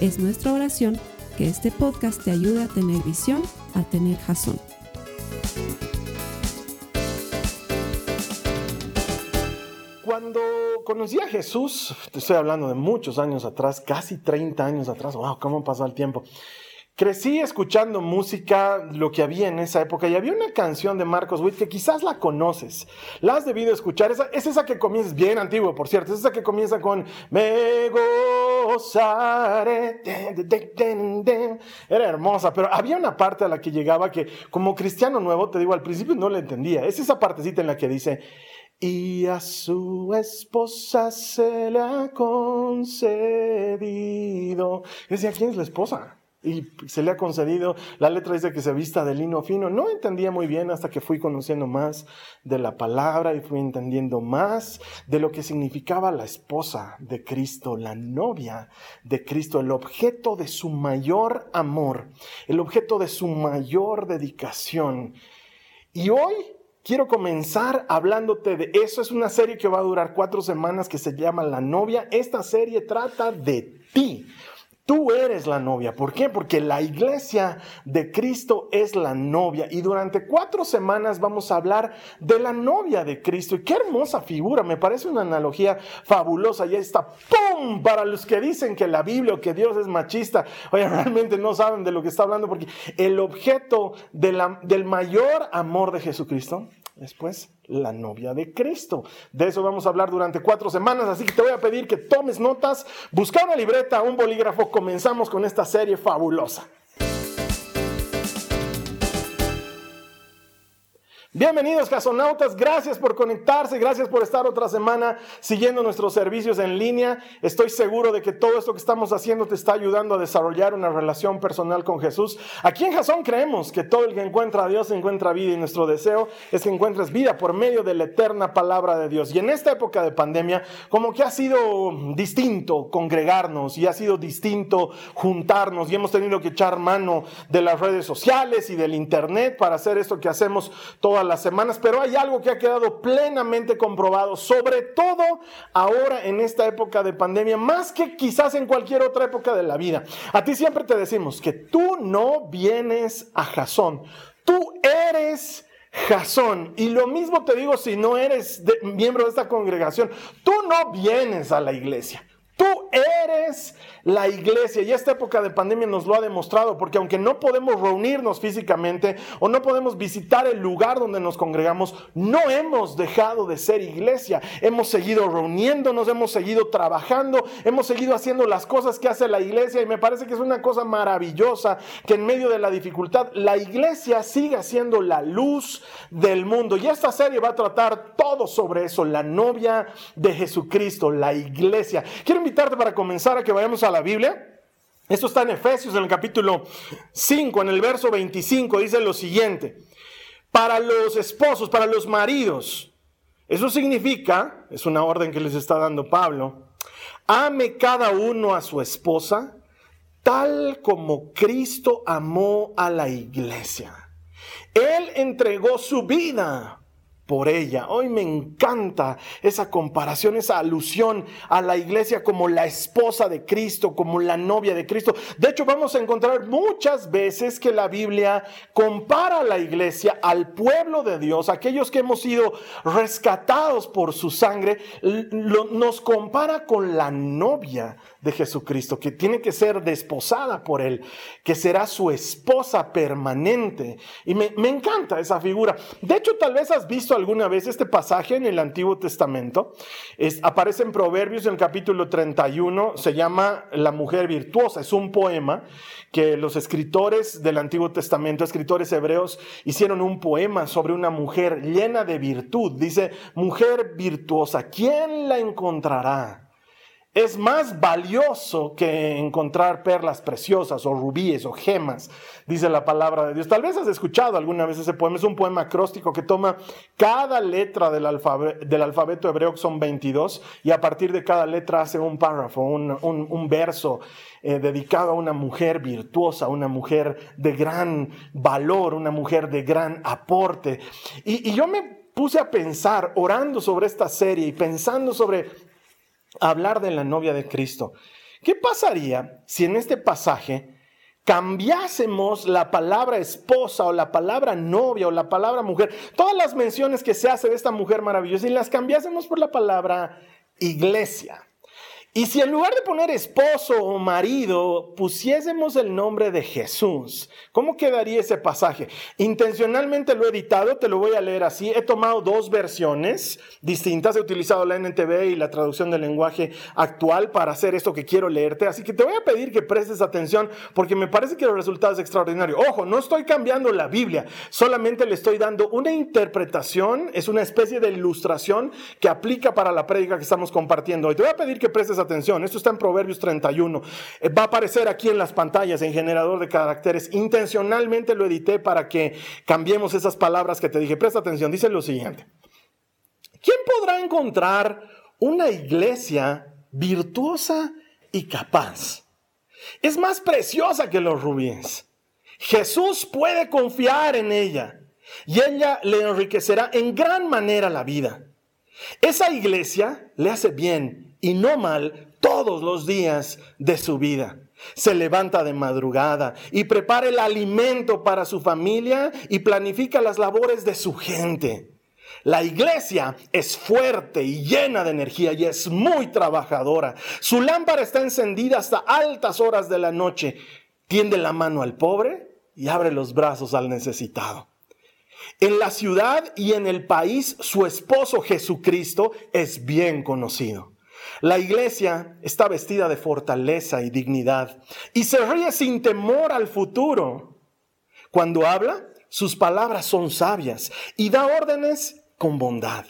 Es nuestra oración que este podcast te ayude a tener visión, a tener jazón. Cuando conocí a Jesús, te estoy hablando de muchos años atrás, casi 30 años atrás, wow, cómo pasó el tiempo. Crecí escuchando música, lo que había en esa época, y había una canción de Marcos Witt que quizás la conoces, la has debido escuchar, esa, es esa que comienza, es bien antiguo por cierto, es esa que comienza con Me gozaré, era hermosa, pero había una parte a la que llegaba que como cristiano nuevo, te digo, al principio no la entendía, es esa partecita en la que dice, y a su esposa se le ha concedido. Y decía, ¿quién es la esposa? Y se le ha concedido, la letra dice que se vista de lino fino. No entendía muy bien hasta que fui conociendo más de la palabra y fui entendiendo más de lo que significaba la esposa de Cristo, la novia de Cristo, el objeto de su mayor amor, el objeto de su mayor dedicación. Y hoy quiero comenzar hablándote de eso. Es una serie que va a durar cuatro semanas que se llama La novia. Esta serie trata de ti. Tú eres la novia. ¿Por qué? Porque la iglesia de Cristo es la novia. Y durante cuatro semanas vamos a hablar de la novia de Cristo. Y qué hermosa figura. Me parece una analogía fabulosa. Y ahí está, ¡pum! Para los que dicen que la Biblia o que Dios es machista. Oye, realmente no saben de lo que está hablando. Porque el objeto del mayor amor de Jesucristo Después, la novia de Cristo. De eso vamos a hablar durante cuatro semanas, así que te voy a pedir que tomes notas, busca una libreta, un bolígrafo, comenzamos con esta serie fabulosa. Bienvenidos casonautas, gracias por conectarse, gracias por estar otra semana siguiendo nuestros servicios en línea. Estoy seguro de que todo esto que estamos haciendo te está ayudando a desarrollar una relación personal con Jesús. Aquí en Jasón creemos que todo el que encuentra a Dios encuentra vida y nuestro deseo es que encuentres vida por medio de la eterna palabra de Dios. Y en esta época de pandemia, como que ha sido distinto congregarnos y ha sido distinto juntarnos y hemos tenido que echar mano de las redes sociales y del internet para hacer esto que hacemos toda las semanas, pero hay algo que ha quedado plenamente comprobado, sobre todo ahora en esta época de pandemia, más que quizás en cualquier otra época de la vida. A ti siempre te decimos que tú no vienes a Jasón, tú eres Jasón. Y lo mismo te digo si no eres miembro de esta congregación, tú no vienes a la iglesia. Tú eres la iglesia y esta época de pandemia nos lo ha demostrado porque aunque no podemos reunirnos físicamente o no podemos visitar el lugar donde nos congregamos, no hemos dejado de ser iglesia. Hemos seguido reuniéndonos, hemos seguido trabajando, hemos seguido haciendo las cosas que hace la iglesia y me parece que es una cosa maravillosa que en medio de la dificultad la iglesia siga siendo la luz del mundo. Y esta serie va a tratar todo sobre eso, la novia de Jesucristo, la iglesia. Quiero invitarte para comenzar a que vayamos a la Biblia. Esto está en Efesios en el capítulo 5, en el verso 25, dice lo siguiente. Para los esposos, para los maridos, eso significa, es una orden que les está dando Pablo, ame cada uno a su esposa tal como Cristo amó a la iglesia. Él entregó su vida por ella. Hoy me encanta esa comparación, esa alusión a la iglesia como la esposa de Cristo, como la novia de Cristo. De hecho, vamos a encontrar muchas veces que la Biblia compara a la iglesia al pueblo de Dios, aquellos que hemos sido rescatados por su sangre, nos compara con la novia de Jesucristo, que tiene que ser desposada por Él, que será su esposa permanente. Y me, encanta esa figura. De hecho, tal vez has visto alguna vez este pasaje en el Antiguo Testamento. Es, aparece en Proverbios en el capítulo 31, se llama La mujer virtuosa. Es un poema que los escritores del Antiguo Testamento, escritores hebreos, hicieron un poema sobre una mujer llena de virtud. Dice, mujer virtuosa, ¿quién la encontrará? Es más valioso que encontrar perlas preciosas o rubíes o gemas, dice la palabra de Dios. Tal vez has escuchado alguna vez ese poema, es un poema acróstico que toma cada letra del, alfabeto, hebreo, que son 22, y a partir de cada letra hace un párrafo, un, verso eh, dedicado a una mujer virtuosa, una mujer de gran valor, una mujer de gran aporte. y yo me puse a pensar, orando sobre esta serie y pensando sobre hablar de la novia de Cristo. ¿Qué pasaría si en este pasaje cambiásemos la palabra esposa o la palabra novia o la palabra mujer, todas las menciones que se hace de esta mujer maravillosa y las cambiásemos por la palabra iglesia? Y si en lugar de poner esposo o marido pusiésemos el nombre de Jesús, ¿cómo quedaría ese pasaje? Intencionalmente lo he editado, te lo voy a leer así. He tomado dos versiones distintas, he utilizado la NTV y la traducción del lenguaje actual para hacer esto que quiero leerte. Así que te voy a pedir que prestes atención porque me parece que el resultado es extraordinario. Ojo, no estoy cambiando la Biblia, solamente le estoy dando una interpretación, es una especie de ilustración que aplica para la prédica que estamos compartiendo hoy. Te voy a pedir que prestes atención atención, esto está en Proverbios 31. Eh, va a aparecer aquí en las pantallas en generador de caracteres. Intencionalmente lo edité para que cambiemos esas palabras que te dije. Presta atención, dice lo siguiente. ¿Quién podrá encontrar una iglesia virtuosa y capaz? Es más preciosa que los rubíes. Jesús puede confiar en ella y ella le enriquecerá en gran manera la vida. Esa iglesia le hace bien y no mal todos los días de su vida. Se levanta de madrugada y prepara el alimento para su familia y planifica las labores de su gente. La iglesia es fuerte y llena de energía y es muy trabajadora. Su lámpara está encendida hasta altas horas de la noche. Tiende la mano al pobre y abre los brazos al necesitado. En la ciudad y en el país su esposo Jesucristo es bien conocido. La iglesia está vestida de fortaleza y dignidad y se ríe sin temor al futuro. Cuando habla, sus palabras son sabias y da órdenes con bondad.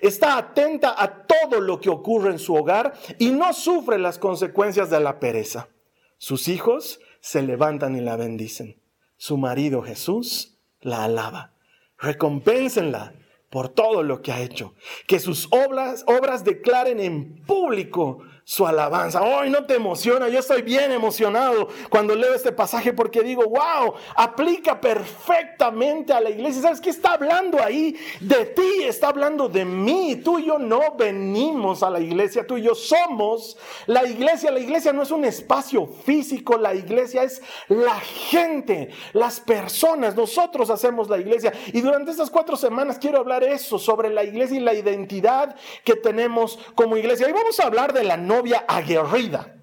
Está atenta a todo lo que ocurre en su hogar y no sufre las consecuencias de la pereza. Sus hijos se levantan y la bendicen. Su marido Jesús la alaba. Recompénsenla por todo lo que ha hecho. Que sus obras, declaren en público su alabanza. Hoy no te emociona, yo estoy bien emocionado cuando leo este pasaje porque digo, wow, aplica perfectamente a la iglesia. ¿Sabes qué está hablando ahí? De ti, está hablando de mí. Tú y yo no venimos a la iglesia, tú y yo somos la iglesia. La iglesia no es un espacio físico, la iglesia es la gente, las personas. Nosotros hacemos la iglesia. Y durante estas cuatro semanas quiero hablar eso, sobre la iglesia y la identidad que tenemos como iglesia. Y vamos a hablar de la novia aguerrida.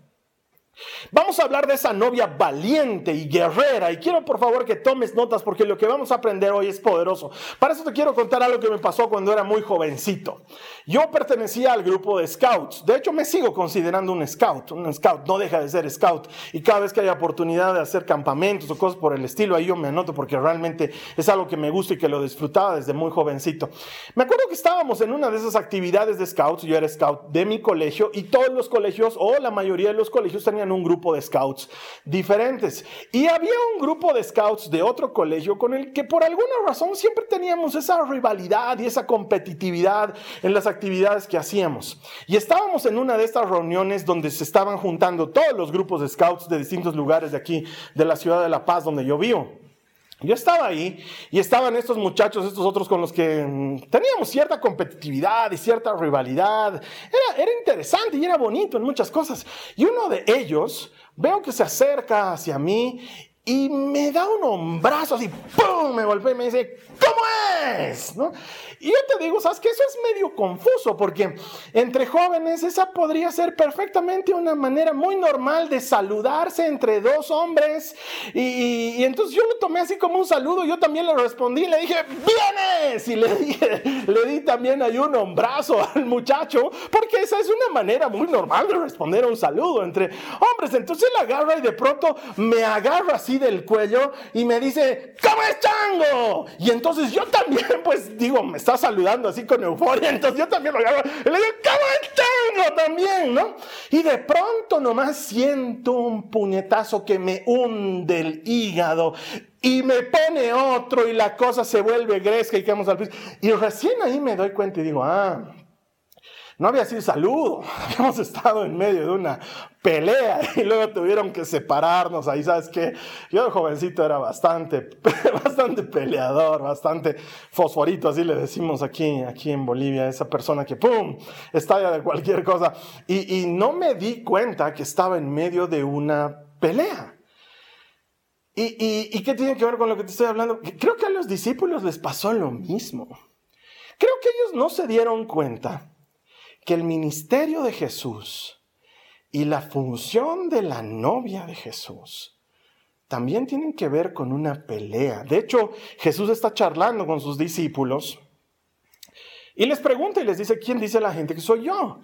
Vamos a hablar de esa novia valiente y guerrera y quiero por favor que tomes notas porque lo que vamos a aprender hoy es poderoso. Para eso te quiero contar algo que me pasó cuando era muy jovencito. Yo pertenecía al grupo de scouts. De hecho me sigo considerando un scout. Un scout no deja de ser scout y cada vez que hay oportunidad de hacer campamentos o cosas por el estilo, ahí yo me anoto porque realmente es algo que me gusta y que lo disfrutaba desde muy jovencito. Me acuerdo que estábamos en una de esas actividades de scouts. Yo era scout de mi colegio y todos los colegios o la mayoría de los colegios tenían un grupo de scouts diferentes. Y había un grupo de scouts de otro colegio con el que por alguna razón siempre teníamos esa rivalidad y esa competitividad en las actividades que hacíamos. Y estábamos en una de estas reuniones donde se estaban juntando todos los grupos de scouts de distintos lugares de aquí, de la ciudad de La Paz, donde yo vivo. Yo estaba ahí y estaban estos muchachos, estos otros con los que mm, teníamos cierta competitividad y cierta rivalidad. Era, era interesante y era bonito en muchas cosas. Y uno de ellos veo que se acerca hacia mí y me da un hombrazo así, ¡pum! Me golpea y me dice, ¿cómo es? ¿No? Y yo te digo, ¿sabes que Eso es medio confuso porque entre jóvenes esa podría ser perfectamente una manera muy normal de saludarse entre dos hombres. Y, entonces yo lo tomé así como un saludo, yo también le respondí, le dije, ¡vienes! Y le, dije, le di también ahí un hombrazo al muchacho, porque esa es una manera muy normal de responder a un saludo entre hombres. Entonces él agarra y de pronto me agarra así del cuello y me dice, ¿cómo es Chango? Y entonces yo también, pues digo, me está saludando así con euforia, entonces yo también lo agarro y le digo, ¿cómo es Chango? También, ¿no? Y de pronto nomás siento un puñetazo que me hunde el hígado y me pone otro y la cosa se vuelve gresca y quedamos al piso. Y recién ahí me doy cuenta y digo, ah, no había sido saludo, habíamos estado en medio de una pelea y luego tuvieron que separarnos ahí, ¿sabes qué? Yo de jovencito era bastante, bastante peleador, bastante fosforito, así le decimos aquí, aquí en Bolivia, esa persona que ¡pum! estalla de cualquier cosa. Y, no me di cuenta que estaba en medio de una pelea. ¿Y, y, y qué tiene que ver con lo que te estoy hablando? Creo que a los discípulos les pasó lo mismo. Creo que ellos no se dieron cuenta que el ministerio de Jesús y la función de la novia de Jesús también tienen que ver con una pelea. De hecho, Jesús está charlando con sus discípulos y les pregunta y les dice, ¿quién dice la gente que soy yo?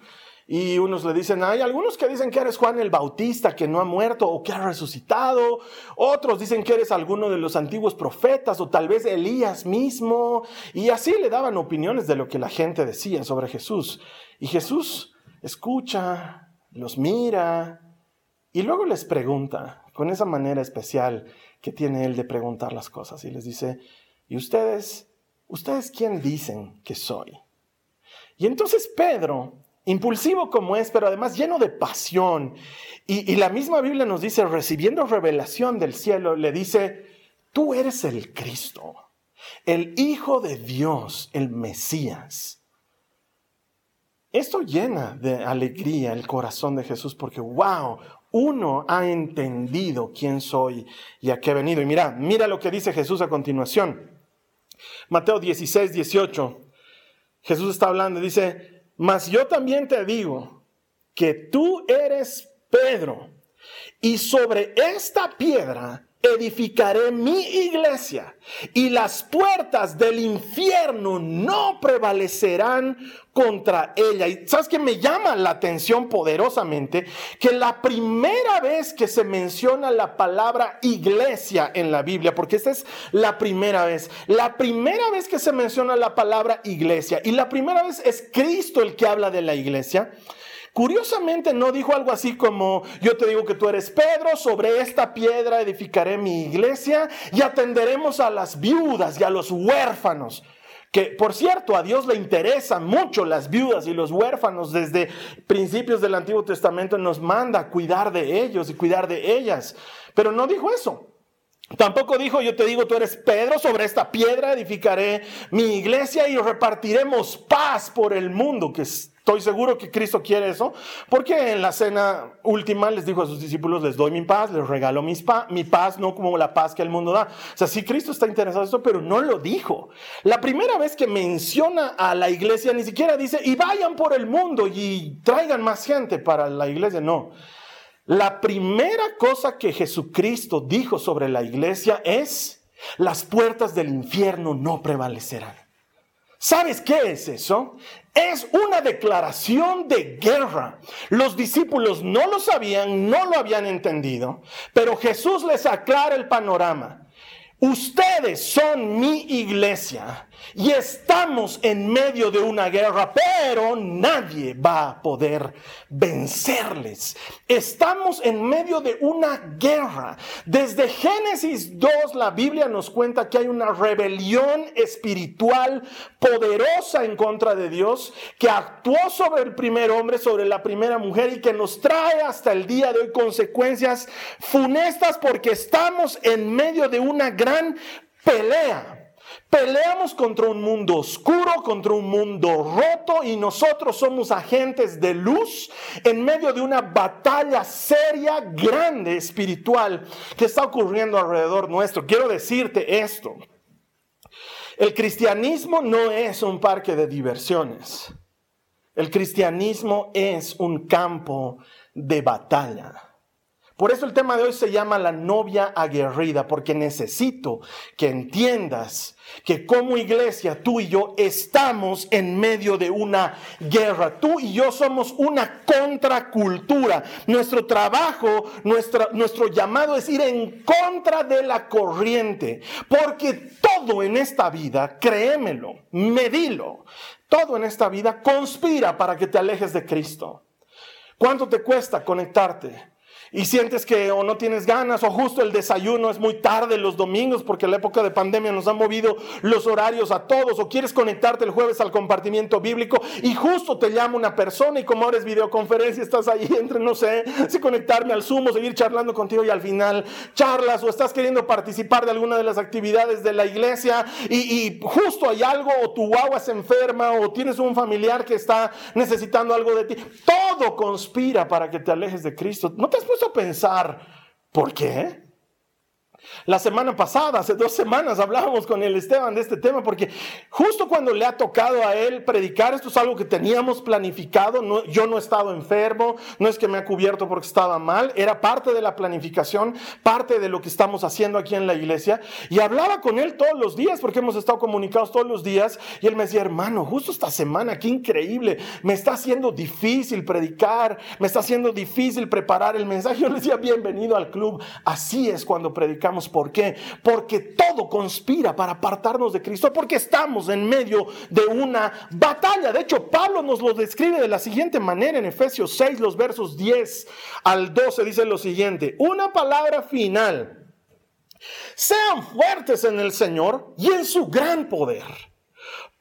Y unos le dicen, hay algunos que dicen que eres Juan el Bautista, que no ha muerto o que ha resucitado. Otros dicen que eres alguno de los antiguos profetas o tal vez Elías mismo. Y así le daban opiniones de lo que la gente decía sobre Jesús. Y Jesús escucha, los mira y luego les pregunta con esa manera especial que tiene él de preguntar las cosas. Y les dice, ¿y ustedes, ustedes quién dicen que soy? Y entonces Pedro, impulsivo como es, pero además lleno de pasión, y, y, la misma Biblia nos dice, recibiendo revelación del cielo, le dice, tú eres el Cristo, el Hijo de Dios, el Mesías. Esto llena de alegría el corazón de Jesús porque, wow, uno ha entendido quién soy y a qué he venido. Y mira, mira lo que dice Jesús a continuación. Mateo 16, 18. Jesús está hablando y dice, mas yo también te digo que tú eres Pedro y sobre esta piedra edificaré mi iglesia y las puertas del infierno no prevalecerán contra ella. Y sabes que me llama la atención poderosamente que la primera vez que se menciona la palabra iglesia en la Biblia, porque esta es la primera vez, la primera vez que se menciona la palabra iglesia y la primera vez es Cristo el que habla de la iglesia. Curiosamente no dijo algo así como, yo te digo que tú eres Pedro, sobre esta piedra edificaré mi iglesia y atenderemos a las viudas y a los huérfanos. Que por cierto, a Dios le interesan mucho las viudas y los huérfanos. Desde principios del Antiguo Testamento nos manda cuidar de ellos y cuidar de ellas. Pero no dijo eso. Tampoco dijo, yo te digo, tú eres Pedro, sobre esta piedra edificaré mi iglesia y repartiremos paz por el mundo, que estoy seguro que Cristo quiere eso, porque en la cena última les dijo a sus discípulos, les doy mi paz, les regalo mi paz, no como la paz que el mundo da. O sea, sí Cristo está interesado en esto, pero no lo dijo. La primera vez que menciona a la iglesia, ni siquiera dice, y vayan por el mundo y traigan más gente para la iglesia, no. La primera cosa que Jesucristo dijo sobre la iglesia es, las puertas del infierno no prevalecerán. ¿Sabes qué es eso? Es una declaración de guerra. Los discípulos no lo sabían, no lo habían entendido, pero Jesús les aclara el panorama. Ustedes son mi iglesia y estamos en medio de una guerra, pero nadie va a poder vencerles. Estamos en medio de una guerra. Desde Génesis 2 la Biblia nos cuenta que hay una rebelión espiritual poderosa en contra de Dios que actuó sobre el primer hombre, sobre la primera mujer y que nos trae hasta el día de hoy consecuencias funestas porque estamos en medio de una gran pelea. Peleamos contra un mundo oscuro, contra un mundo roto y nosotros somos agentes de luz en medio de una batalla seria, grande, espiritual que está ocurriendo alrededor nuestro. Quiero decirte esto. El cristianismo no es un parque de diversiones. El cristianismo es un campo de batalla. Por eso el tema de hoy se llama la novia aguerrida, porque necesito que entiendas que como iglesia tú y yo estamos en medio de una guerra. Tú y yo somos una contracultura. Nuestro trabajo, nuestro llamado es ir en contra de la corriente, porque todo en esta vida, créemelo, medilo, todo en esta vida conspira para que te alejes de Cristo. ¿Cuánto te cuesta conectarte? Y sientes que o no tienes ganas o justo el desayuno es muy tarde los domingos porque la época de pandemia nos ha movido los horarios a todos o quieres conectarte el jueves al compartimiento bíblico y justo te llama una persona y como ahora es videoconferencia estás ahí entre no sé si conectarme al Zoom o seguir charlando contigo y al final charlas o estás queriendo participar de alguna de las actividades de la iglesia y, justo hay algo o tu guagua se enferma o tienes un familiar que está necesitando algo de ti. Todo conspira para que te alejes de Cristo. ¿No te has puesto pensar, ¿por qué? La semana pasada, hace dos semanas, hablábamos con el Esteban de este tema porque justo cuando le ha tocado a él predicar, esto es algo que teníamos planificado, yo no he estado enfermo, no es que me ha cubierto porque estaba mal, era parte de la planificación, parte de lo que estamos haciendo aquí en la iglesia. Y hablaba con él todos los días porque hemos estado comunicados todos los días y él me decía, hermano, justo esta semana, qué increíble, me está haciendo difícil predicar, me está haciendo difícil preparar el mensaje. Yo le decía, bienvenido al club, así es cuando predicamos ¿Por qué? Porque todo conspira para apartarnos de Cristo, porque estamos en medio de una batalla. De hecho, Pablo nos lo describe de la siguiente manera en Efesios 6, los versos 10 al 12, dice lo siguiente, una palabra final. Sean fuertes en el Señor y en su gran poder.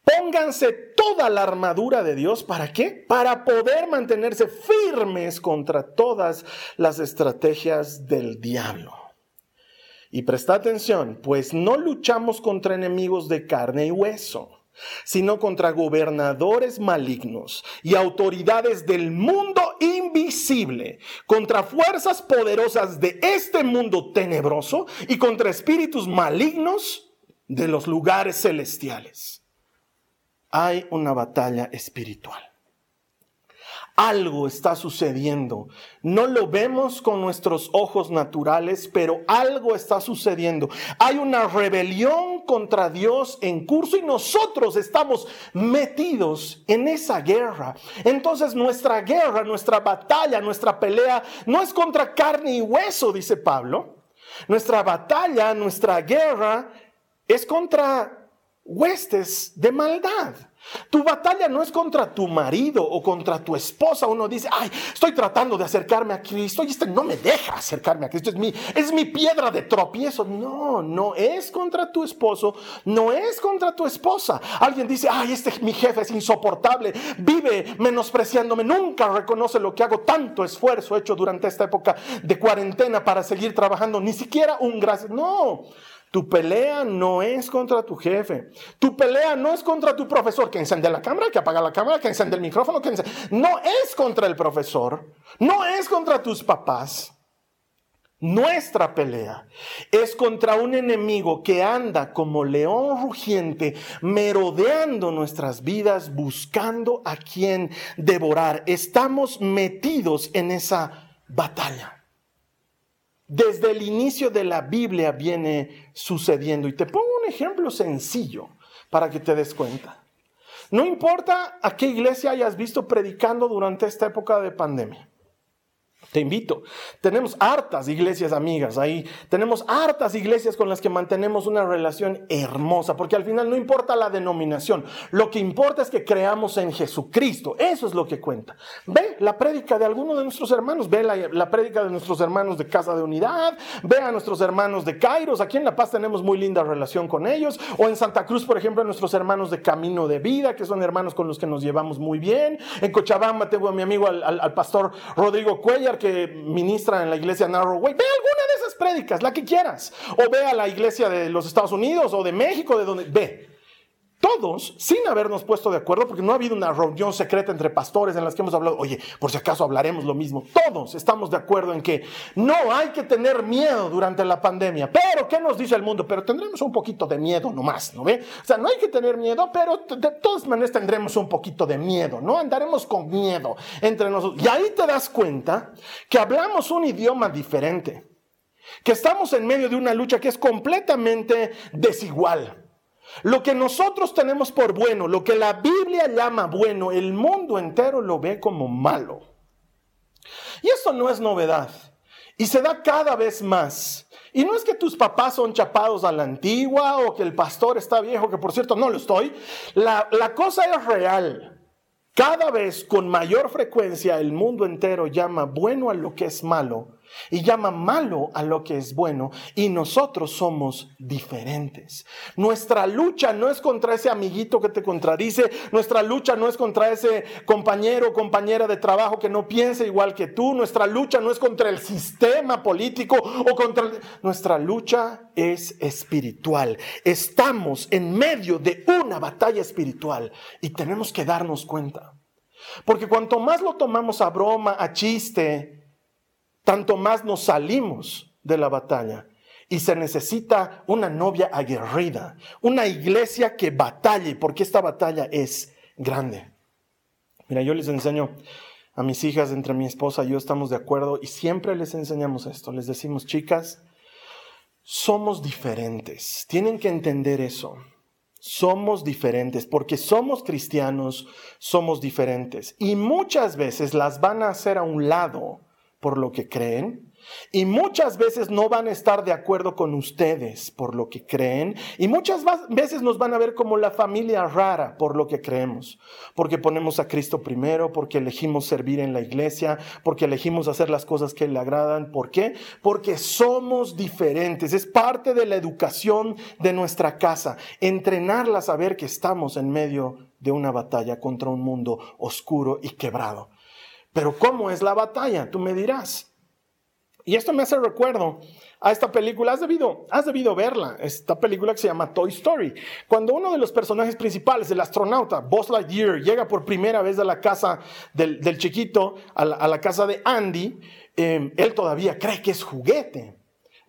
Pónganse toda la armadura de Dios. ¿Para qué? Para poder mantenerse firmes contra todas las estrategias del diablo. Y presta atención, pues no luchamos contra enemigos de carne y hueso, sino contra gobernadores malignos y autoridades del mundo invisible, contra fuerzas poderosas de este mundo tenebroso y contra espíritus malignos de los lugares celestiales. Hay una batalla espiritual algo está sucediendo. No lo vemos con nuestros ojos naturales, pero algo está sucediendo. Hay una rebelión contra Dios en curso y nosotros estamos metidos en esa guerra. Entonces nuestra guerra, nuestra batalla, nuestra pelea no es contra carne y hueso, dice Pablo. Nuestra batalla, nuestra guerra es contra huestes de maldad. Tu batalla no es contra tu marido o contra tu esposa. Uno dice, ay, estoy tratando de acercarme a Cristo y este no me deja acercarme a Cristo. Es mi, es mi piedra de tropiezo. No, no es contra tu esposo, no es contra tu esposa. Alguien dice, ay, este mi jefe es insoportable, vive menospreciándome, nunca reconoce lo que hago, tanto esfuerzo hecho durante esta época de cuarentena para seguir trabajando, ni siquiera un gracias. No. Tu pelea no es contra tu jefe. Tu pelea no es contra tu profesor que enciende la cámara, que apaga la cámara, que enciende el micrófono, que No es contra el profesor. No es contra tus papás. Nuestra pelea es contra un enemigo que anda como león rugiente, merodeando nuestras vidas, buscando a quien devorar. Estamos metidos en esa batalla desde el inicio de la Biblia viene sucediendo. Y te pongo un ejemplo sencillo para que te des cuenta. No importa a qué iglesia hayas visto predicando durante esta época de pandemia. Te invito. Tenemos hartas iglesias amigas ahí. Tenemos hartas iglesias con las que mantenemos una relación hermosa, porque al final no importa la denominación. Lo que importa es que creamos en Jesucristo. Eso es lo que cuenta. Ve la prédica de alguno de nuestros hermanos. Ve la, la prédica de nuestros hermanos de Casa de Unidad. Ve a nuestros hermanos de Kairos. Aquí en La Paz tenemos muy linda relación con ellos. O en Santa Cruz, por ejemplo, nuestros hermanos de Camino de Vida, que son hermanos con los que nos llevamos muy bien. En Cochabamba tengo a mi amigo, al, al pastor Rodrigo Cuellar que ministra en la iglesia Narrowway, ve alguna de esas prédicas, la que quieras. O ve a la iglesia de los Estados Unidos o de México, de donde ve. Todos, sin habernos puesto de acuerdo, porque no ha habido una reunión secreta entre pastores en las que hemos hablado, oye, por si acaso hablaremos lo mismo, todos estamos de acuerdo en que no hay que tener miedo durante la pandemia. Pero, ¿qué nos dice el mundo? Pero tendremos un poquito de miedo nomás, ¿no ve? O sea, no hay que tener miedo, pero de todas maneras tendremos un poquito de miedo, ¿no? Andaremos con miedo entre nosotros. Y ahí te das cuenta que hablamos un idioma diferente, que estamos en medio de una lucha que es completamente desigual. Lo que nosotros tenemos por bueno, lo que la Biblia llama bueno, el mundo entero lo ve como malo. Y eso no es novedad. Y se da cada vez más. Y no es que tus papás son chapados a la antigua o que el pastor está viejo, que por cierto no lo estoy. La, la cosa es real. Cada vez con mayor frecuencia el mundo entero llama bueno a lo que es malo y llama malo a lo que es bueno y nosotros somos diferentes. Nuestra lucha no es contra ese amiguito que te contradice, nuestra lucha no es contra ese compañero o compañera de trabajo que no piensa igual que tú, nuestra lucha no es contra el sistema político o contra... Nuestra lucha es espiritual. Estamos en medio de una batalla espiritual y tenemos que darnos cuenta. Porque cuanto más lo tomamos a broma, a chiste, tanto más nos salimos de la batalla. Y se necesita una novia aguerrida, una iglesia que batalle, porque esta batalla es grande. Mira, yo les enseño a mis hijas, entre mi esposa y yo estamos de acuerdo, y siempre les enseñamos esto. Les decimos, chicas, somos diferentes. Tienen que entender eso. Somos diferentes, porque somos cristianos, somos diferentes. Y muchas veces las van a hacer a un lado por lo que creen y muchas veces no van a estar de acuerdo con ustedes por lo que creen y muchas veces nos van a ver como la familia rara por lo que creemos, porque ponemos a Cristo primero, porque elegimos servir en la iglesia, porque elegimos hacer las cosas que le agradan. ¿Por qué? Porque somos diferentes. Es parte de la educación de nuestra casa, entrenarla a saber que estamos en medio de una batalla contra un mundo oscuro y quebrado. Pero ¿cómo es la batalla? Tú me dirás. Y esto me hace recuerdo a esta película. Has debido, has debido verla. Esta película que se llama Toy Story. Cuando uno de los personajes principales, el astronauta Buzz Lightyear, llega por primera vez a la casa del, chiquito, a la, casa de Andy, eh, él todavía cree que es juguete.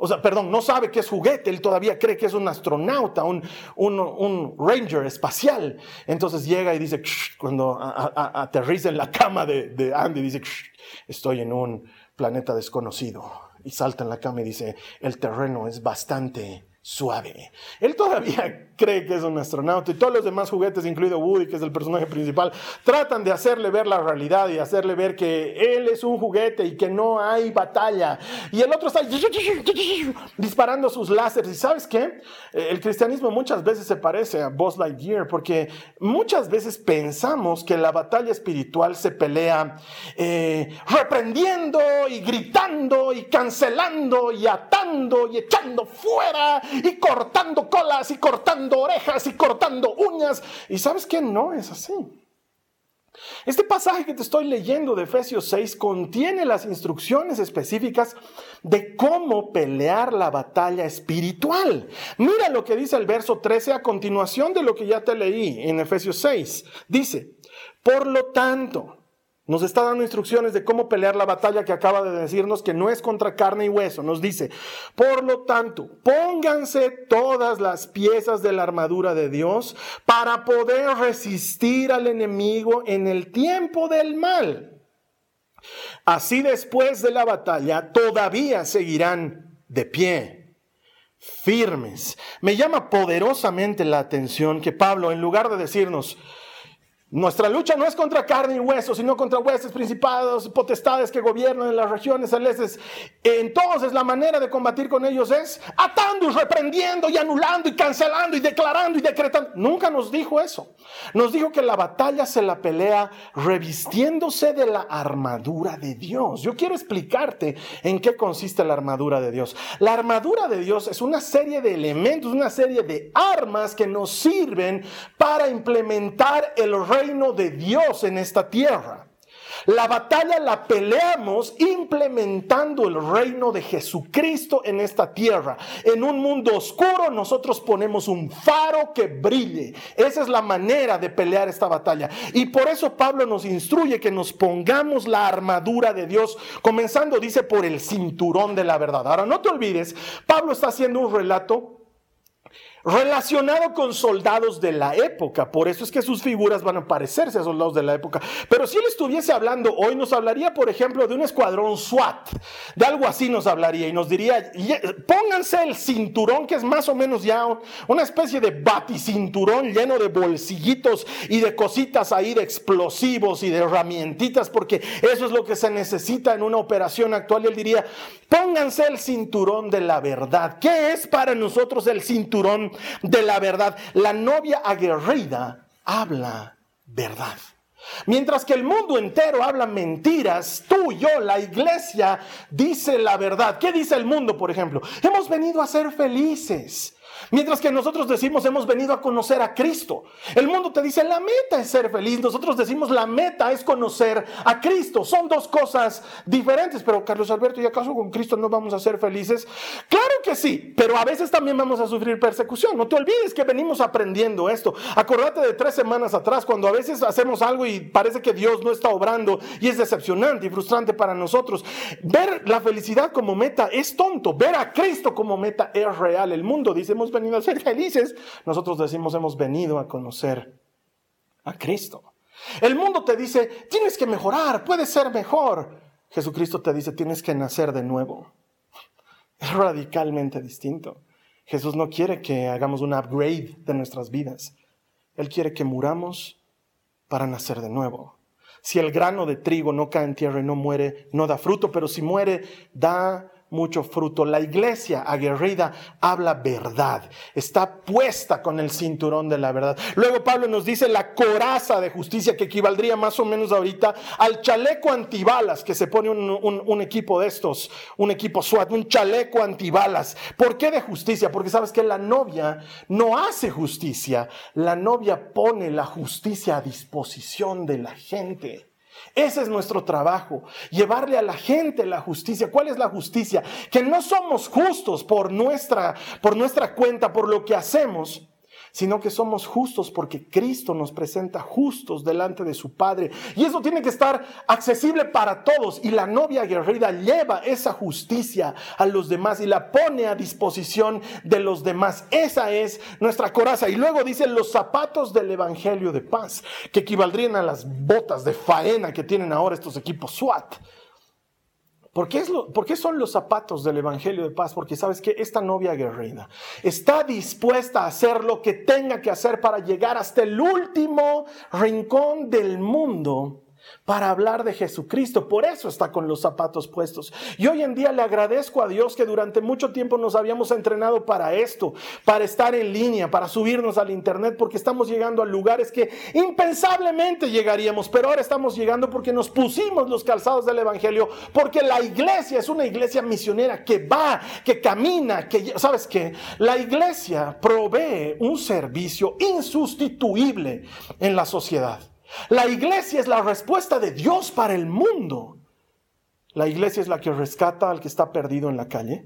O sea, perdón, no sabe que es juguete, él todavía cree que es un astronauta, un, un, ranger espacial. Entonces llega y dice, cuando aterriza en la cama de, de Andy, dice, estoy en un planeta desconocido. Y salta en la cama y dice, el terreno es bastante suave. Él todavía cree que es un astronauta y todos los demás juguetes, incluido Woody, que es el personaje principal, tratan de hacerle ver la realidad y hacerle ver que él es un juguete y que no hay batalla. Y el otro está disparando sus láseres. ¿Y sabes qué? El cristianismo muchas veces se parece a Buzz Lightyear porque muchas veces pensamos que la batalla espiritual se pelea eh, reprendiendo y gritando y cancelando y atando y echando fuera y cortando colas y cortando orejas y cortando uñas. Y sabes que no es así. Este pasaje que te estoy leyendo de Efesios 6 contiene las instrucciones específicas de cómo pelear la batalla espiritual. Mira lo que dice el verso 13 a continuación de lo que ya te leí en Efesios 6. Dice, por lo tanto, nos está dando instrucciones de cómo pelear la batalla que acaba de decirnos que no es contra carne y hueso. Nos dice, por lo tanto, pónganse todas las piezas de la armadura de Dios para poder resistir al enemigo en el tiempo del mal. Así después de la batalla todavía seguirán de pie, firmes. Me llama poderosamente la atención que Pablo, en lugar de decirnos, nuestra lucha no es contra carne y hueso, sino contra huesos, principados, potestades que gobiernan en las regiones celestes. Entonces la manera de combatir con ellos es atando reprendiendo y anulando y cancelando y declarando y decretando. Nunca nos dijo eso. Nos dijo que la batalla se la pelea revistiéndose de la armadura de Dios. Yo quiero explicarte en qué consiste la armadura de Dios. La armadura de Dios es una serie de elementos, una serie de armas que nos sirven para implementar el reino reino de Dios en esta tierra. La batalla la peleamos implementando el reino de Jesucristo en esta tierra. En un mundo oscuro nosotros ponemos un faro que brille. Esa es la manera de pelear esta batalla. Y por eso Pablo nos instruye que nos pongamos la armadura de Dios, comenzando, dice, por el cinturón de la verdad. Ahora, no te olvides, Pablo está haciendo un relato relacionado con soldados de la época. Por eso es que sus figuras van a parecerse a soldados de la época. Pero si él estuviese hablando hoy, nos hablaría, por ejemplo, de un escuadrón SWAT. De algo así nos hablaría y nos diría, pónganse el cinturón, que es más o menos ya una especie de baticinturón lleno de bolsillitos y de cositas ahí de explosivos y de herramientitas, porque eso es lo que se necesita en una operación actual. Y él diría, pónganse el cinturón de la verdad. ¿Qué es para nosotros el cinturón de la verdad. La novia aguerrida habla verdad. Mientras que el mundo entero habla mentiras, tú y yo, la iglesia, dice la verdad. ¿Qué dice el mundo, por ejemplo? Hemos venido a ser felices. Mientras que nosotros decimos hemos venido a conocer a Cristo. El mundo te dice la meta es ser feliz. Nosotros decimos la meta es conocer a Cristo. Son dos cosas diferentes. Pero Carlos Alberto, ¿y acaso con Cristo no vamos a ser felices? Claro que sí, pero a veces también vamos a sufrir persecución. No te olvides que venimos aprendiendo esto. Acordate de tres semanas atrás cuando a veces hacemos algo y parece que Dios no está obrando y es decepcionante y frustrante para nosotros. Ver la felicidad como meta es tonto. Ver a Cristo como meta es real. El mundo dice hemos venido a ser felices, nosotros decimos hemos venido a conocer a Cristo. El mundo te dice, tienes que mejorar, puedes ser mejor. Jesucristo te dice, tienes que nacer de nuevo. Es radicalmente distinto. Jesús no quiere que hagamos un upgrade de nuestras vidas. Él quiere que muramos para nacer de nuevo. Si el grano de trigo no cae en tierra y no muere, no da fruto, pero si muere, da mucho fruto. La iglesia aguerrida habla verdad, está puesta con el cinturón de la verdad. Luego Pablo nos dice la coraza de justicia que equivaldría más o menos ahorita al chaleco antibalas que se pone un, equipo de estos, un equipo SWAT, un chaleco antibalas. ¿Por qué de justicia? Porque sabes que la novia no hace justicia, la novia pone la justicia a disposición de la gente. Ese es nuestro trabajo, llevarle a la gente la justicia. ¿Cuál es la justicia? Que no somos justos por nuestra, por nuestra cuenta, por lo que hacemos, sino que somos justos porque Cristo nos presenta justos delante de su Padre. Y eso tiene que estar accesible para todos. Y la novia guerrera lleva esa justicia a los demás y la pone a disposición de los demás. Esa es nuestra coraza. Y luego dice los zapatos del Evangelio de paz, que equivaldrían a las botas de faena que tienen ahora estos equipos SWAT. ¿Por qué, son los zapatos del Evangelio de paz? Porque sabes que esta novia guerrera está dispuesta a hacer lo que tenga que hacer para llegar hasta el último rincón del mundo para hablar de Jesucristo. Por eso está con los zapatos puestos. Y hoy en día le agradezco a Dios que durante mucho tiempo nos habíamos entrenado para esto, para estar en línea, para subirnos al Internet, porque estamos llegando a lugares que impensablemente llegaríamos, pero ahora estamos llegando porque nos pusimos los calzados del Evangelio, porque la iglesia es una iglesia misionera que va, que camina, que, ¿sabes qué? La iglesia provee un servicio insustituible en la sociedad. La iglesia es la respuesta de Dios para el mundo. La iglesia es la que rescata al que está perdido en la calle.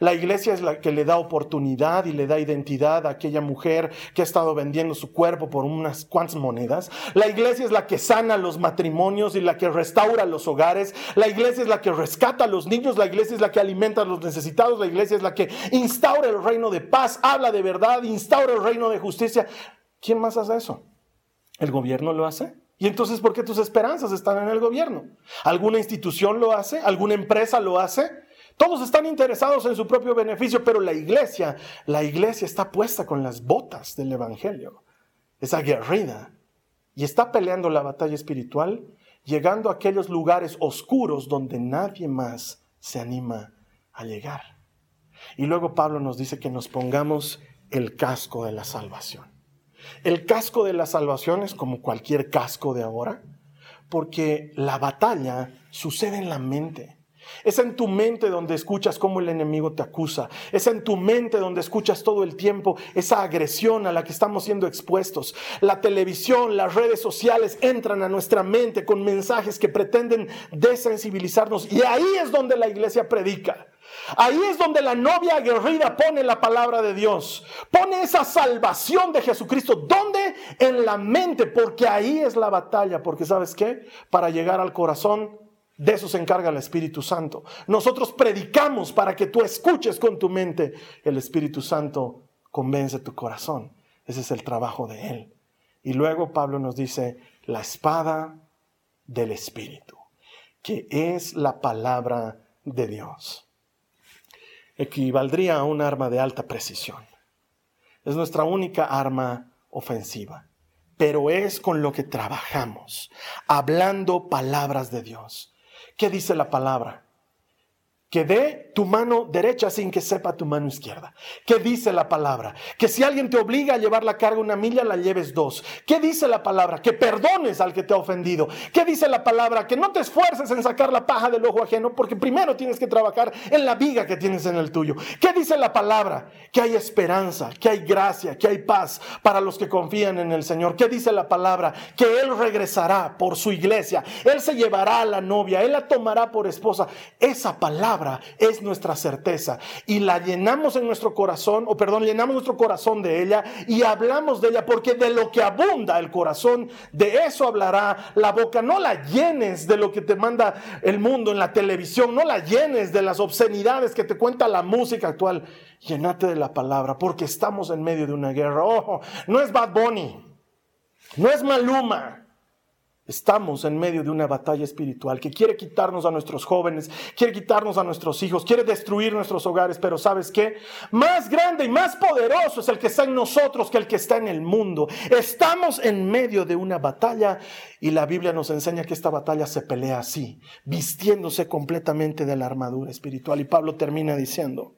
La iglesia es la que le da oportunidad y le da identidad a aquella mujer que ha estado vendiendo su cuerpo por unas cuantas monedas. La iglesia es la que sana los matrimonios y la que restaura los hogares. La iglesia es la que rescata a los niños. La iglesia es la que alimenta a los necesitados. La iglesia es la que instaura el reino de paz, habla de verdad, instaura el reino de justicia. ¿Quién más hace eso? ¿El gobierno lo hace? ¿Y entonces por qué tus esperanzas están en el gobierno? ¿Alguna institución lo hace? ¿Alguna empresa lo hace? Todos están interesados en su propio beneficio, pero la iglesia, la iglesia está puesta con las botas del Evangelio. Es aguerrida y está peleando la batalla espiritual, llegando a aquellos lugares oscuros donde nadie más se anima a llegar. Y luego Pablo nos dice que nos pongamos el casco de la salvación. El casco de la salvación es como cualquier casco de ahora, porque la batalla sucede en la mente. Es en tu mente donde escuchas cómo el enemigo te acusa. Es en tu mente donde escuchas todo el tiempo esa agresión a la que estamos siendo expuestos. La televisión, las redes sociales entran a nuestra mente con mensajes que pretenden desensibilizarnos. Y ahí es donde la iglesia predica. Ahí es donde la novia aguerrida pone la palabra de Dios. Pone esa salvación de Jesucristo. ¿Dónde? En la mente, porque ahí es la batalla. Porque sabes qué? Para llegar al corazón de eso se encarga el Espíritu Santo. Nosotros predicamos para que tú escuches con tu mente. El Espíritu Santo convence tu corazón. Ese es el trabajo de Él. Y luego Pablo nos dice, la espada del Espíritu, que es la palabra de Dios. Equivaldría a un arma de alta precisión. Es nuestra única arma ofensiva, pero es con lo que trabajamos, hablando palabras de Dios. ¿Qué dice la palabra? Que dé tu mano derecha sin que sepa tu mano izquierda. ¿Qué dice la palabra? Que si alguien te obliga a llevar la carga una milla, la lleves dos. ¿Qué dice la palabra? Que perdones al que te ha ofendido. ¿Qué dice la palabra? Que no te esfuerces en sacar la paja del ojo ajeno, porque primero tienes que trabajar en la viga que tienes en el tuyo. ¿Qué dice la palabra? Que hay esperanza, que hay gracia, que hay paz para los que confían en el Señor. ¿Qué dice la palabra? Que Él regresará por su iglesia. Él se llevará a la novia, Él la tomará por esposa. Esa palabra es nuestra certeza y la llenamos en nuestro corazón, o perdón, llenamos nuestro corazón de ella y hablamos de ella porque de lo que abunda el corazón, de eso hablará la boca. No la llenes de lo que te manda el mundo en la televisión, no la llenes de las obscenidades que te cuenta la música actual. Llenate de la palabra porque estamos en medio de una guerra. Ojo, no es Bad Bunny, no es Maluma. Estamos en medio de una batalla espiritual que quiere quitarnos a nuestros jóvenes, quiere quitarnos a nuestros hijos, quiere destruir nuestros hogares, pero ¿sabes qué? Más grande y más poderoso es el que está en nosotros que el que está en el mundo. Estamos en medio de una batalla y la Biblia nos enseña que esta batalla se pelea así, vistiéndose completamente de la armadura espiritual. Y Pablo termina diciendo,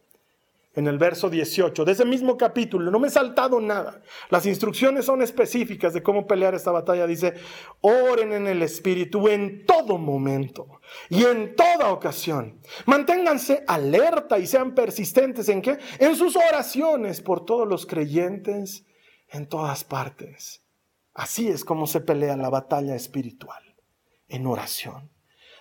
en el verso 18 de ese mismo capítulo. No me he saltado nada. Las instrucciones son específicas de cómo pelear esta batalla. Dice, oren en el Espíritu en todo momento y en toda ocasión. Manténganse alerta y sean persistentes en qué? En sus oraciones por todos los creyentes en todas partes. Así es como se pelea la batalla espiritual. En oración,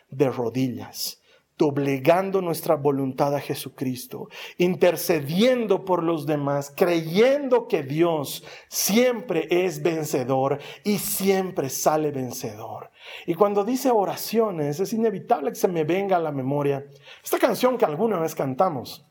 de rodillas doblegando nuestra voluntad a Jesucristo, intercediendo por los demás, creyendo que Dios siempre es vencedor y siempre sale vencedor. Y cuando dice oraciones, es inevitable que se me venga a la memoria esta canción que alguna vez cantamos.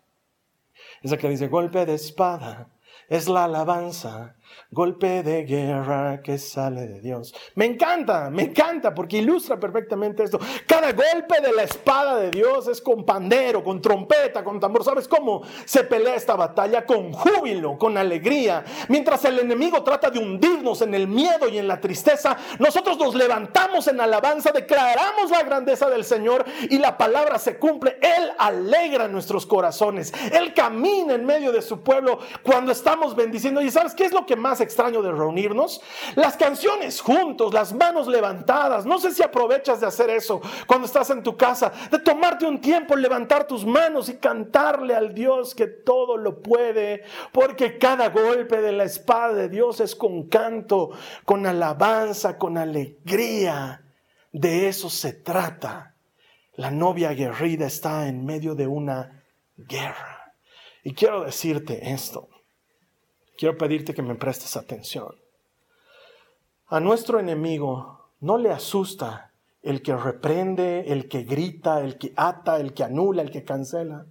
Esa que dice, golpe de espada, es la alabanza golpe de guerra que sale de Dios. Me encanta, me encanta porque ilustra perfectamente esto. Cada golpe de la espada de Dios es con pandero, con trompeta, con tambor. ¿Sabes cómo se pelea esta batalla? Con júbilo, con alegría. Mientras el enemigo trata de hundirnos en el miedo y en la tristeza, nosotros nos levantamos en alabanza, declaramos la grandeza del Señor y la palabra se cumple. Él alegra nuestros corazones. Él camina en medio de su pueblo cuando estamos bendiciendo. ¿Y sabes qué es lo que más extraño de reunirnos? Las canciones juntos, las manos levantadas. No sé si aprovechas de hacer eso cuando estás en tu casa, de tomarte un tiempo, levantar tus manos y cantarle al Dios que todo lo puede, porque cada golpe de la espada de Dios es con canto, con alabanza, con alegría. De eso se trata. La novia aguerrida está en medio de una guerra. Y quiero decirte esto quiero pedirte que me prestes atención. A nuestro enemigo no le asusta el que reprende, el que grita, el que ata, el que anula, el que cancela.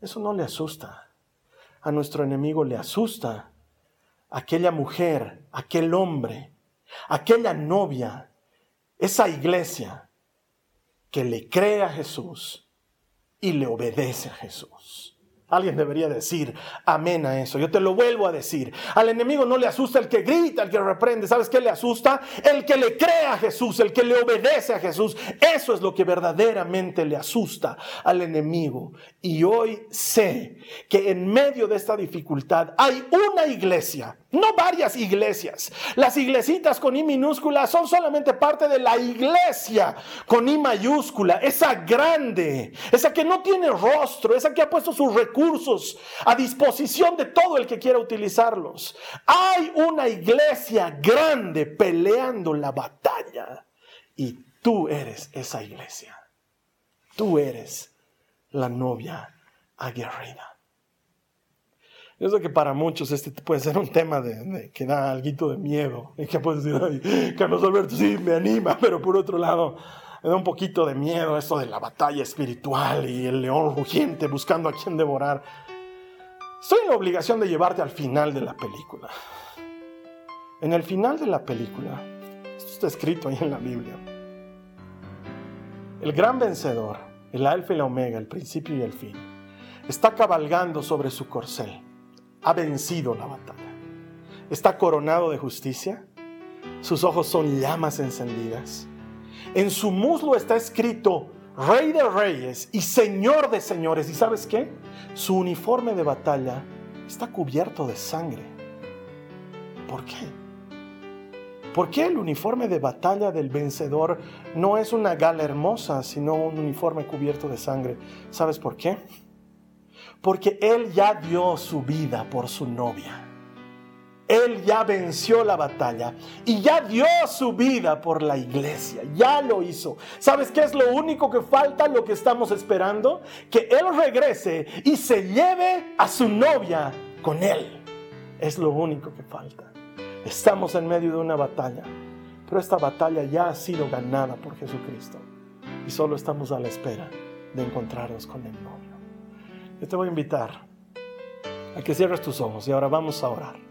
Eso no le asusta. A nuestro enemigo le asusta aquella mujer, aquel hombre, aquella novia, esa iglesia que le cree a Jesús y le obedece a Jesús. Alguien debería decir amén a eso. Yo te lo vuelvo a decir. Al enemigo no le asusta el que grita, el que reprende. ¿Sabes qué le asusta? El que le cree a Jesús, el que le obedece a Jesús. Eso es lo que verdaderamente le asusta al enemigo. Y hoy sé que en medio de esta dificultad hay una iglesia no varias iglesias. Las iglesitas con I minúscula son solamente parte de la iglesia con I mayúscula. Esa grande, esa que no tiene rostro, esa que ha puesto sus recursos a disposición de todo el que quiera utilizarlos. Hay una iglesia grande peleando la batalla. Y tú eres esa iglesia. Tú eres la novia aguerrida. Yo sé que para muchos este puede ser un tema de, que da algo de miedo. Y que puedes decir, Carlos Alberto, sí, me anima, pero por otro lado, me da un poquito de miedo esto de la batalla espiritual y el león rugiente buscando a quien devorar. Estoy en la obligación de llevarte al final de la película. En el final de la película, esto está escrito ahí en la Biblia. El gran vencedor, el alfa y la omega, el principio y el fin, está cabalgando sobre su corcel ha vencido la batalla. Está coronado de justicia. Sus ojos son llamas encendidas. En su muslo está escrito Rey de Reyes y Señor de Señores. ¿Y sabes qué? Su uniforme de batalla está cubierto de sangre. ¿Por qué? ¿Por qué el uniforme de batalla del vencedor no es una gala hermosa, sino un uniforme cubierto de sangre? ¿Sabes por qué? porque Él ya dio su vida por su novia. Él ya venció la batalla y ya dio su vida por la iglesia, ya lo hizo. ¿Sabes qué es lo único que falta, lo que estamos esperando? Que Él regrese y se lleve a su novia con Él. Es lo único que falta. Estamos en medio de una batalla, pero esta batalla ya ha sido ganada por Jesucristo y solo estamos a la espera de encontrarnos con el novio. Yo te voy a invitar a que cierres tus ojos y ahora vamos a orar.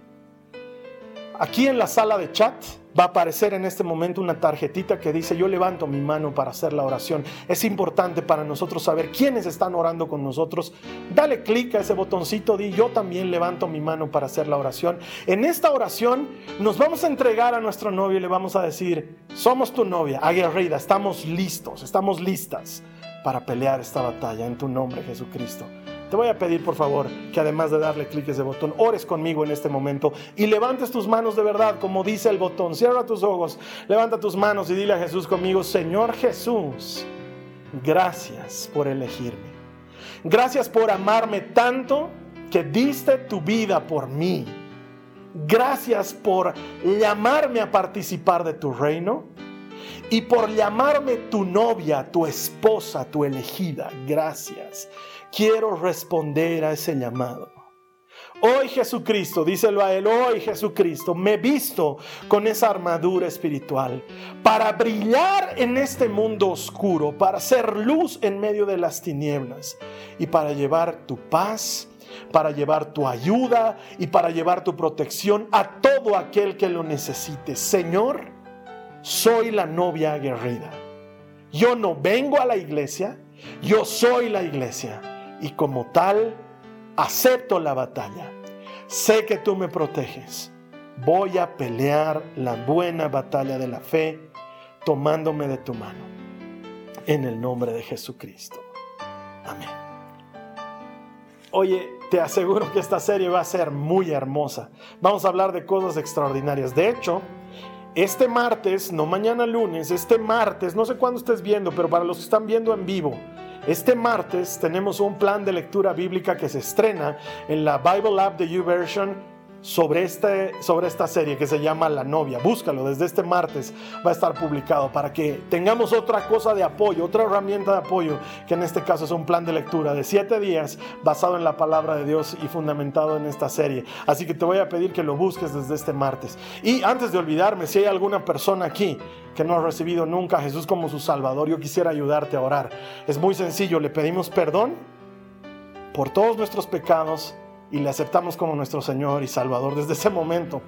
Aquí en la sala de chat va a aparecer en este momento una tarjetita que dice yo levanto mi mano para hacer la oración. Es importante para nosotros saber quiénes están orando con nosotros. Dale clic a ese botoncito, di yo también levanto mi mano para hacer la oración. En esta oración nos vamos a entregar a nuestro novio y le vamos a decir, somos tu novia, aguerrida, estamos listos, estamos listas para pelear esta batalla en tu nombre Jesucristo. Te voy a pedir, por favor, que además de darle clic a ese botón, ores conmigo en este momento y levantes tus manos de verdad, como dice el botón. Cierra tus ojos, levanta tus manos y dile a Jesús conmigo, Señor Jesús, gracias por elegirme. Gracias por amarme tanto que diste tu vida por mí. Gracias por llamarme a participar de tu reino y por llamarme tu novia, tu esposa, tu elegida. Gracias quiero responder a ese llamado. Hoy Jesucristo, díselo a él, hoy Jesucristo, me he visto con esa armadura espiritual para brillar en este mundo oscuro, para ser luz en medio de las tinieblas y para llevar tu paz, para llevar tu ayuda y para llevar tu protección a todo aquel que lo necesite. Señor, soy la novia aguerrida. Yo no vengo a la iglesia, yo soy la iglesia y como tal acepto la batalla. Sé que tú me proteges. Voy a pelear la buena batalla de la fe tomándome de tu mano. En el nombre de Jesucristo. Amén. Oye, te aseguro que esta serie va a ser muy hermosa. Vamos a hablar de cosas extraordinarias. De hecho, este martes, no mañana lunes, este martes, no sé cuándo estés viendo, pero para los que están viendo en vivo, este martes tenemos un plan de lectura bíblica que se estrena en la Bible App de YouVersion sobre, este, sobre esta serie que se llama La novia. Búscalo, desde este martes va a estar publicado para que tengamos otra cosa de apoyo, otra herramienta de apoyo, que en este caso es un plan de lectura de siete días basado en la palabra de Dios y fundamentado en esta serie. Así que te voy a pedir que lo busques desde este martes. Y antes de olvidarme, si hay alguna persona aquí que no ha recibido nunca a Jesús como su Salvador, yo quisiera ayudarte a orar. Es muy sencillo, le pedimos perdón por todos nuestros pecados y le aceptamos como nuestro Señor y Salvador desde ese momento,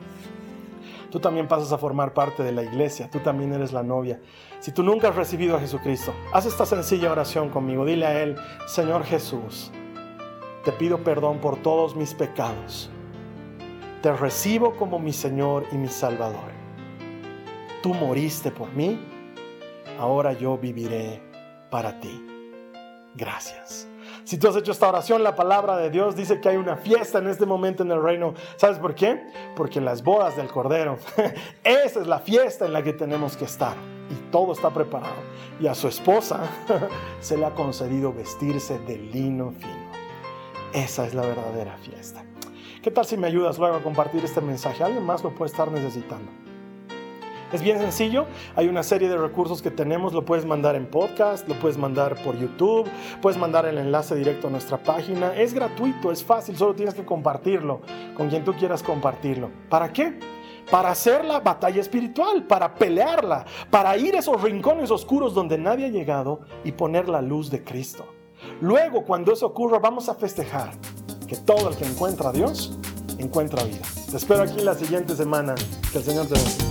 tú también pasas a formar parte de la iglesia, tú también eres la novia. Si tú nunca has recibido a Jesucristo, haz esta sencilla oración conmigo, dile a Él, Señor Jesús, te pido perdón por todos mis pecados. Te recibo como mi Señor y mi Salvador. Tú moriste por mí, ahora yo viviré para ti. Gracias. Si tú has hecho esta oración, la palabra de Dios dice que hay una fiesta en este momento en el reino. ¿Sabes por qué? Porque las bodas del Cordero, esa es la fiesta en la que tenemos que estar. Y todo está preparado. Y a su esposa se le ha concedido vestirse de lino fino. Esa es la verdadera fiesta. ¿Qué tal si me ayudas luego a compartir este mensaje? Alguien más lo puede estar necesitando. Es bien sencillo, hay una serie de recursos que tenemos, lo puedes mandar en podcast, lo puedes mandar por YouTube, puedes mandar el enlace directo a nuestra página, es gratuito, es fácil, solo tienes que compartirlo con quien tú quieras compartirlo. ¿Para qué? Para hacer la batalla espiritual, para pelearla, para ir a esos rincones oscuros donde nadie ha llegado y poner la luz de Cristo. Luego, cuando eso ocurra, vamos a festejar que todo el que encuentra a Dios encuentra vida. Te espero aquí la siguiente semana. Que el Señor te bendiga.